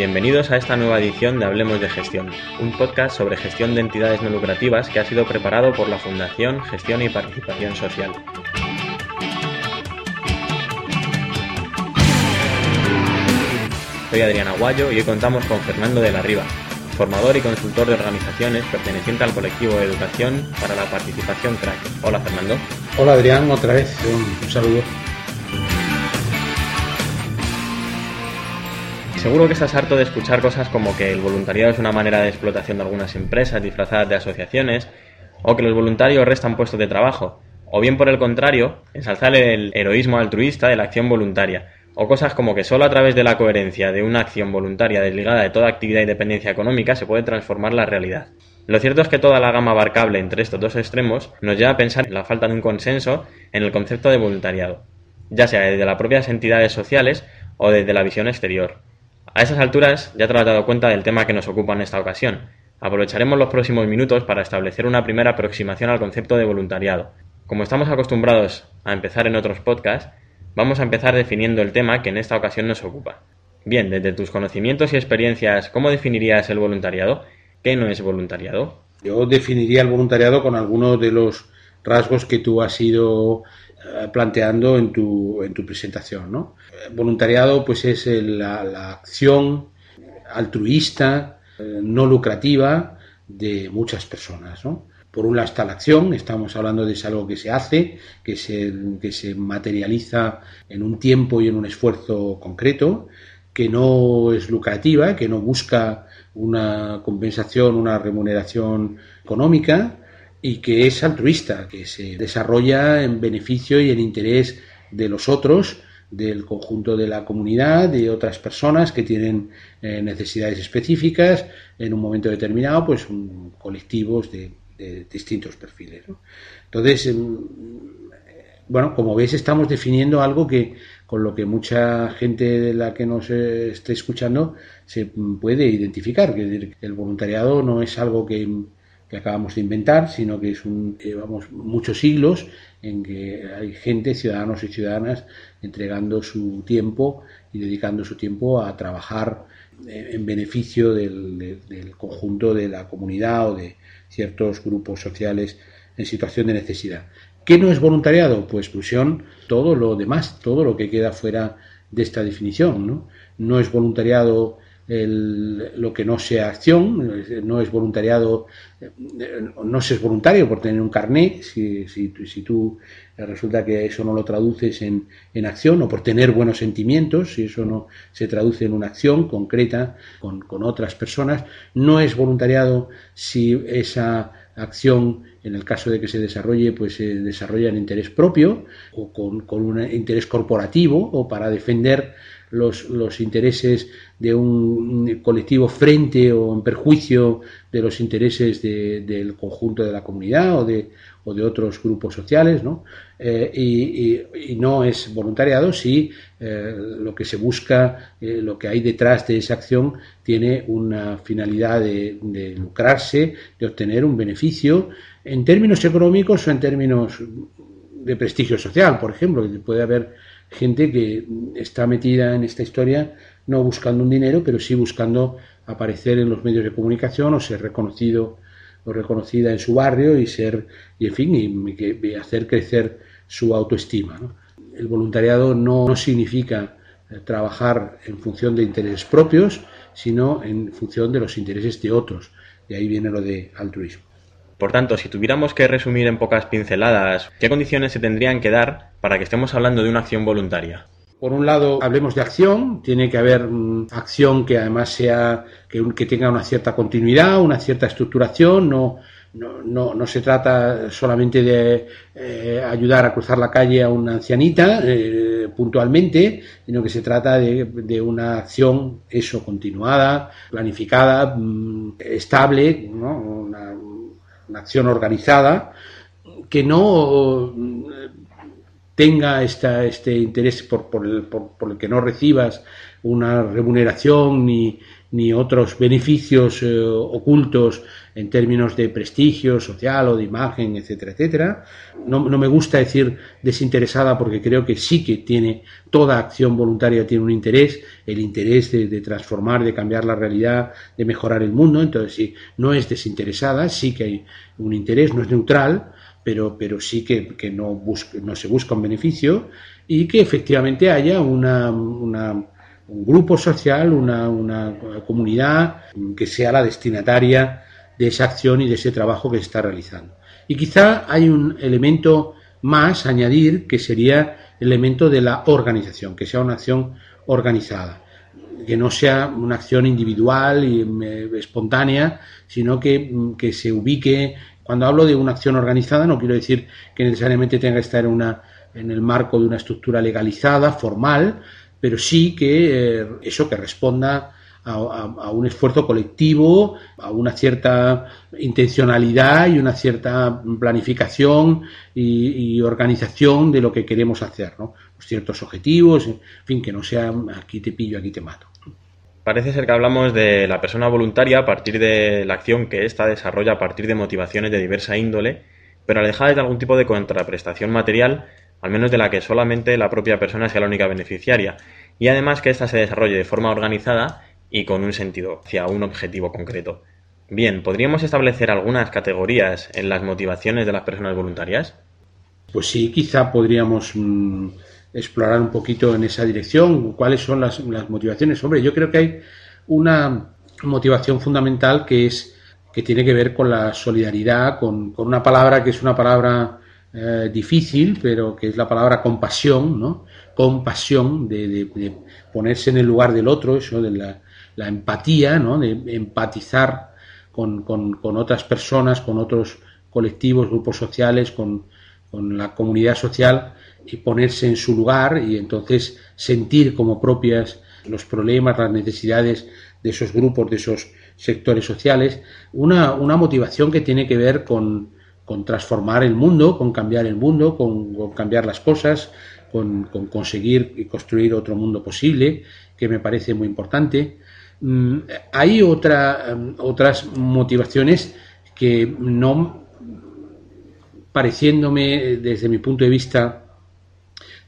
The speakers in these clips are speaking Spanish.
Bienvenidos a esta nueva edición de Hablemos de Gestión, un podcast sobre gestión de entidades no lucrativas que ha sido preparado por la Fundación Gestión y Participación Social. Soy Adrián Aguayo y hoy contamos con Fernando de la Riva, formador y consultor de organizaciones perteneciente al colectivo de educación para la participación CRAC. Hola Fernando. Hola Adrián, otra vez un saludo. Seguro que estás harto de escuchar cosas como que el voluntariado es una manera de explotación de algunas empresas disfrazadas de asociaciones, o que los voluntarios restan puestos de trabajo, o bien por el contrario, ensalzar el heroísmo altruista de la acción voluntaria, o cosas como que solo a través de la coherencia de una acción voluntaria desligada de toda actividad y dependencia económica se puede transformar la realidad. Lo cierto es que toda la gama abarcable entre estos dos extremos nos lleva a pensar en la falta de un consenso en el concepto de voluntariado, ya sea desde las propias entidades sociales o desde la visión exterior. A esas alturas ya te has dado cuenta del tema que nos ocupa en esta ocasión. Aprovecharemos los próximos minutos para establecer una primera aproximación al concepto de voluntariado. Como estamos acostumbrados a empezar en otros podcasts, vamos a empezar definiendo el tema que en esta ocasión nos ocupa. Bien, desde tus conocimientos y experiencias, ¿cómo definirías el voluntariado? ¿Qué no es voluntariado? Yo definiría el voluntariado con algunos de los rasgos que tú has ido planteando en tu, en tu presentación. ¿no? Voluntariado pues es la, acción altruista, eh, no lucrativa de muchas personas. Por un lado está la acción, estamos hablando de algo que se hace, que se, que se materializa en un tiempo y en un esfuerzo concreto, que no es lucrativa, que no busca una compensación, una remuneración económica, y que es altruista, que se desarrolla en beneficio y en interés de los otros, del conjunto de la comunidad, de otras personas que tienen eh, necesidades específicas en un momento determinado, pues colectivos de, distintos perfiles. Entonces, em, bueno, como ves, estamos definiendo algo que con lo que mucha gente de la que nos eh, esté escuchando se puede identificar, que el voluntariado no es algo que que acabamos de inventar, sino que es un, llevamos muchos siglos en que hay gente, ciudadanos y ciudadanas, entregando su tiempo y dedicando su tiempo a trabajar en beneficio del, conjunto de la comunidad o de ciertos grupos sociales en situación de necesidad. ¿Qué no es voluntariado? Pues exclusión, todo lo demás, todo lo que queda fuera de esta definición. No, no es voluntariado lo que no sea acción, no es voluntariado, no se es voluntario por tener un carné, si, si, si tú resulta que eso no lo traduces en, en, acción, o por tener buenos sentimientos, si eso no se traduce en una acción concreta con, con otras personas, no es voluntariado si esa acción, en el caso de que se desarrolle, pues se desarrolla en interés propio o con, con un interés corporativo o para defender los, los intereses de un colectivo frente o en perjuicio de los intereses del conjunto de la comunidad o de, o de otros grupos sociales, ¿no? Eh, y, no es voluntariado si eh, lo que se busca, eh, lo que hay detrás de esa acción tiene una finalidad de, de, lucrarse, de obtener un beneficio en términos económicos o en términos de prestigio social, por ejemplo, puede haber gente que está metida en esta historia no buscando un dinero, pero sí buscando aparecer en los medios de comunicación o ser reconocido o reconocida en su barrio y ser, y en fin, y, hacer crecer su autoestima. El voluntariado no, significa eh, trabajar en función de intereses propios, sino en función de los intereses de otros. De ahí viene lo de altruismo. Por tanto, si tuviéramos que resumir en pocas pinceladas, ¿qué condiciones se tendrían que dar para que estemos hablando de una acción voluntaria? Por un lado, hablemos de acción, tiene que haber mm, acción que además sea, que, tenga una cierta continuidad, una cierta estructuración, no, no, no, se trata solamente de eh, ayudar a cruzar la calle a una ancianita eh, puntualmente, sino que se trata de, una acción, eso, continuada, planificada, mm, estable, ¿no? una acción organizada que no tenga esta, este interés por, por, el, por, el que no recibas una remuneración ni, ni otros beneficios eh, ocultos en términos de prestigio social o de imagen, etcétera, etcétera. No, no, me gusta decir desinteresada porque creo que sí que tiene, toda acción voluntaria tiene un interés, el interés de, de transformar, de cambiar la realidad, de mejorar el mundo. Entonces, sí, no es desinteresada, sí que hay un interés, no es neutral, pero, pero sí que, que no, no se busca un beneficio y que efectivamente haya una, una un grupo social, una, una, comunidad que sea la destinataria de esa acción y de ese trabajo que se está realizando. Y quizá hay un elemento más a añadir que sería el elemento de la organización, que sea una acción organizada, que no sea una acción individual y eh, espontánea, sino que, que se ubique. Cuando hablo de una acción organizada, no quiero decir que necesariamente tenga que estar en, una, en el marco de una estructura legalizada, formal, pero sí que eh, eso que responda a, un esfuerzo colectivo, a una cierta intencionalidad y una cierta planificación y, organización de lo que queremos hacer, ¿no? ciertos objetivos, en fin, que no sea aquí te pillo, aquí te mato. Parece ser que hablamos de la persona voluntaria a partir de la acción que ésta desarrolla a partir de motivaciones de diversa índole, pero alejada de algún tipo de contraprestación material al menos de la que solamente la propia persona sea la única beneficiaria, y además que ésta se desarrolle de forma organizada y con un sentido hacia un objetivo concreto. Bien, ¿podríamos establecer algunas categorías en las motivaciones de las personas voluntarias? Pues sí, quizá podríamos mm, explorar un poquito en esa dirección. ¿Cuáles son las, motivaciones? Hombre, yo creo que hay una motivación fundamental que es que tiene que ver con la solidaridad, con, con una palabra que es una palabra eh, difícil, pero que es la palabra compasión, ¿no? Compasión, de, ponerse en el lugar del otro, eso de la, empatía, ¿no? De empatizar con, otras personas, con otros colectivos, grupos sociales, con, la comunidad social y ponerse en su lugar y entonces sentir como propias los problemas, las necesidades de esos grupos, de esos sectores sociales, una, una motivación que tiene que ver con, con transformar el mundo, con cambiar el mundo, con, cambiar las cosas, con, conseguir y construir otro mundo posible, que me parece muy importante. Mm, hay otra, mm, otras motivaciones que no, pareciéndome desde mi punto de vista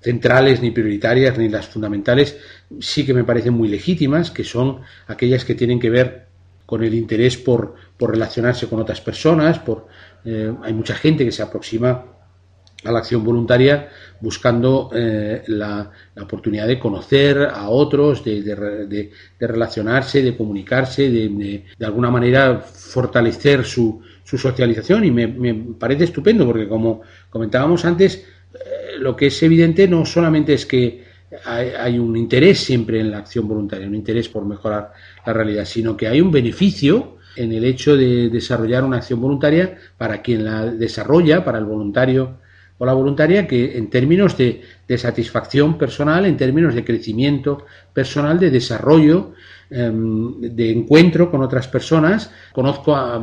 centrales ni prioritarias ni las fundamentales, sí que me parecen muy legítimas, que son aquellas que tienen que ver con el interés por, por relacionarse con otras personas, por eh, hay mucha gente que se aproxima a la acción voluntaria buscando eh, la, oportunidad de conocer a otros, de, relacionarse, de comunicarse, de, alguna manera fortalecer su, socialización. Y me, parece estupendo porque como comentábamos antes, eh, lo que es evidente no solamente es que hay, un interés siempre en la acción voluntaria, un interés por mejorar la realidad, sino que hay un beneficio en el hecho de desarrollar una acción voluntaria para quien la desarrolla, para el voluntario o la voluntaria, que en términos de, satisfacción personal, en términos de crecimiento personal, de desarrollo, em, de encuentro con otras personas, conozco a,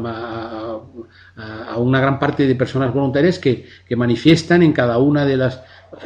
una gran parte de personas voluntarias que, que manifiestan en cada una de las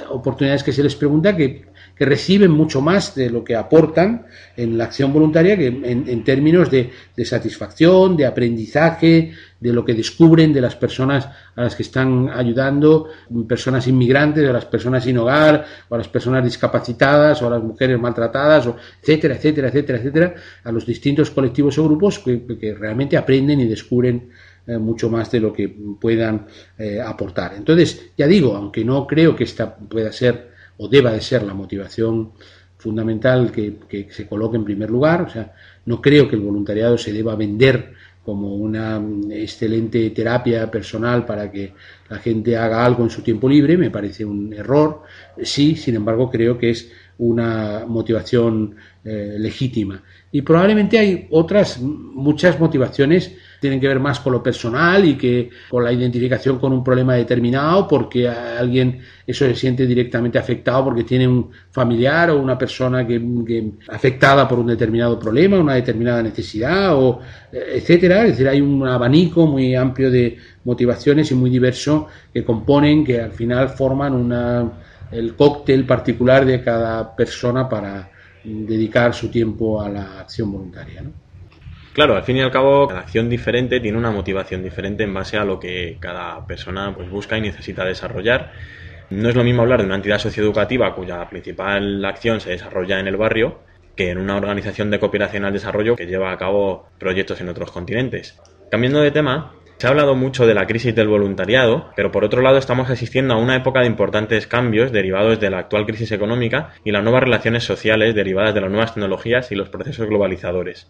oportunidades que se les pregunta que que reciben mucho más de lo que aportan en la acción voluntaria que en, términos de, satisfacción, de aprendizaje, de lo que descubren de las personas a las que están ayudando, personas inmigrantes, a las personas sin hogar, o a las personas discapacitadas, o a las mujeres maltratadas, o etcétera, etcétera, etcétera, etcétera, a los distintos colectivos o grupos que, realmente aprenden y descubren eh, mucho más de lo que puedan eh, aportar. Entonces, ya digo, aunque no creo que esta pueda ser o deba de ser la motivación fundamental que, se coloque en primer lugar. O sea, no creo que el voluntariado se deba vender como una excelente terapia personal para que la gente haga algo en su tiempo libre, me parece un error. Sí, sin embargo, creo que es una motivación eh, legítima. Y probablemente hay otras muchas motivaciones tienen que ver más con lo personal y que con la identificación con un problema determinado, porque alguien eso se siente directamente afectado porque tiene un familiar o una persona que, afectada por un determinado problema, una determinada necesidad, o etcétera. Es decir, hay un abanico muy amplio de motivaciones y muy diverso que componen, que al final forman una, el cóctel particular de cada persona para dedicar su tiempo a la acción voluntaria. ¿no? Claro, al fin y al cabo, cada acción diferente tiene una motivación diferente en base a lo que cada persona pues, busca y necesita desarrollar. No es lo mismo hablar de una entidad socioeducativa cuya principal acción se desarrolla en el barrio que en una organización de cooperación al desarrollo que lleva a cabo proyectos en otros continentes. Cambiando de tema, se ha hablado mucho de la crisis del voluntariado, pero por otro lado estamos asistiendo a una época de importantes cambios derivados de la actual crisis económica y las nuevas relaciones sociales derivadas de las nuevas tecnologías y los procesos globalizadores.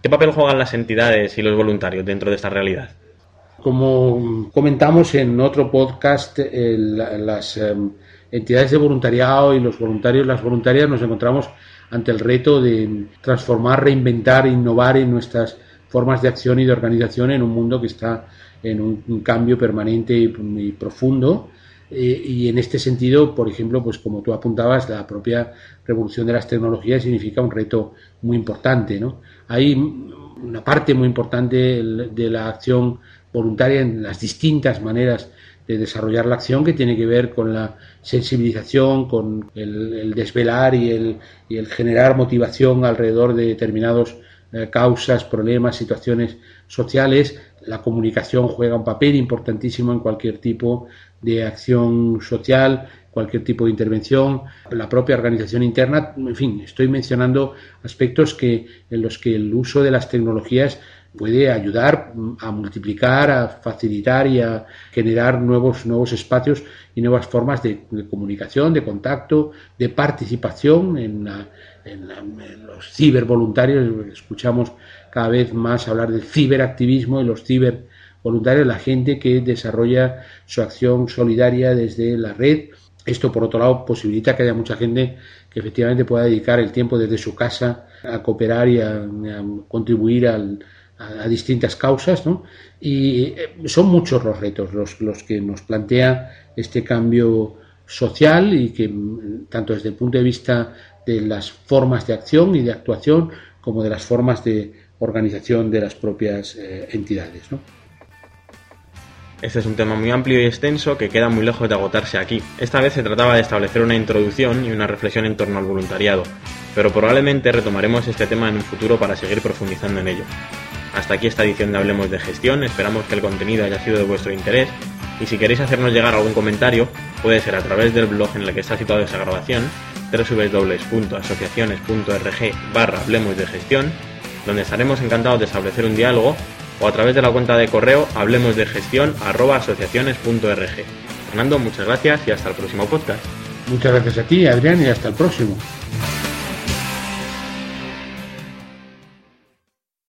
¿Qué papel juegan las entidades y los voluntarios dentro de esta realidad? Como comentamos en otro podcast, las em, entidades de voluntariado y los voluntarios, las voluntarias nos encontramos ante el reto de transformar, reinventar, innovar en nuestras formas de acción y de organización en un mundo que está en un, cambio permanente y, profundo. Eh, y en este sentido, por ejemplo, pues como tú apuntabas, la propia revolución de las tecnologías significa un reto muy importante. ¿no? Hay una parte muy importante de la acción voluntaria en las distintas maneras de desarrollar la acción que tiene que ver con la sensibilización, con el, desvelar y el, y el, generar motivación alrededor de determinados eh, causas, problemas, situaciones sociales. La comunicación juega un papel importantísimo en cualquier tipo de acción social, cualquier tipo de intervención, la propia organización interna, en fin, estoy mencionando aspectos que, en los que el uso de las tecnologías puede ayudar a multiplicar, a facilitar y a generar nuevos, nuevos espacios y nuevas formas de, comunicación, de contacto, de participación en, en, los cibervoluntarios. Escuchamos cada vez más hablar del ciberactivismo y los cibervoluntarios, la gente que desarrolla su acción solidaria desde la red. Esto, por otro lado, posibilita que haya mucha gente que efectivamente pueda dedicar el tiempo desde su casa a cooperar y a contribuir al, a, distintas causas, ¿no? Y eh, son muchos los retos los, los que nos plantea este cambio social y que mm, tanto desde el punto de vista de las formas de acción y de actuación como de las formas de organización de las propias eh, entidades. ¿no? Este es un tema muy amplio y extenso que queda muy lejos de agotarse aquí. Esta vez se trataba de establecer una introducción y una reflexión en torno al voluntariado, pero probablemente retomaremos este tema en un futuro para seguir profundizando en ello. Hasta aquí esta edición de Hablemos de Gestión, esperamos que el contenido haya sido de vuestro interés y si queréis hacernos llegar algún comentario puede ser a través del blog en el que está situada esa grabación www.asociaciones.org barra Hablemos de Gestión donde estaremos encantados de establecer un diálogo o a través de la cuenta de correo hablemos de gestión asociaciones.org. Fernando, muchas gracias y hasta el próximo podcast. Muchas gracias a ti, Adrián, y hasta el próximo.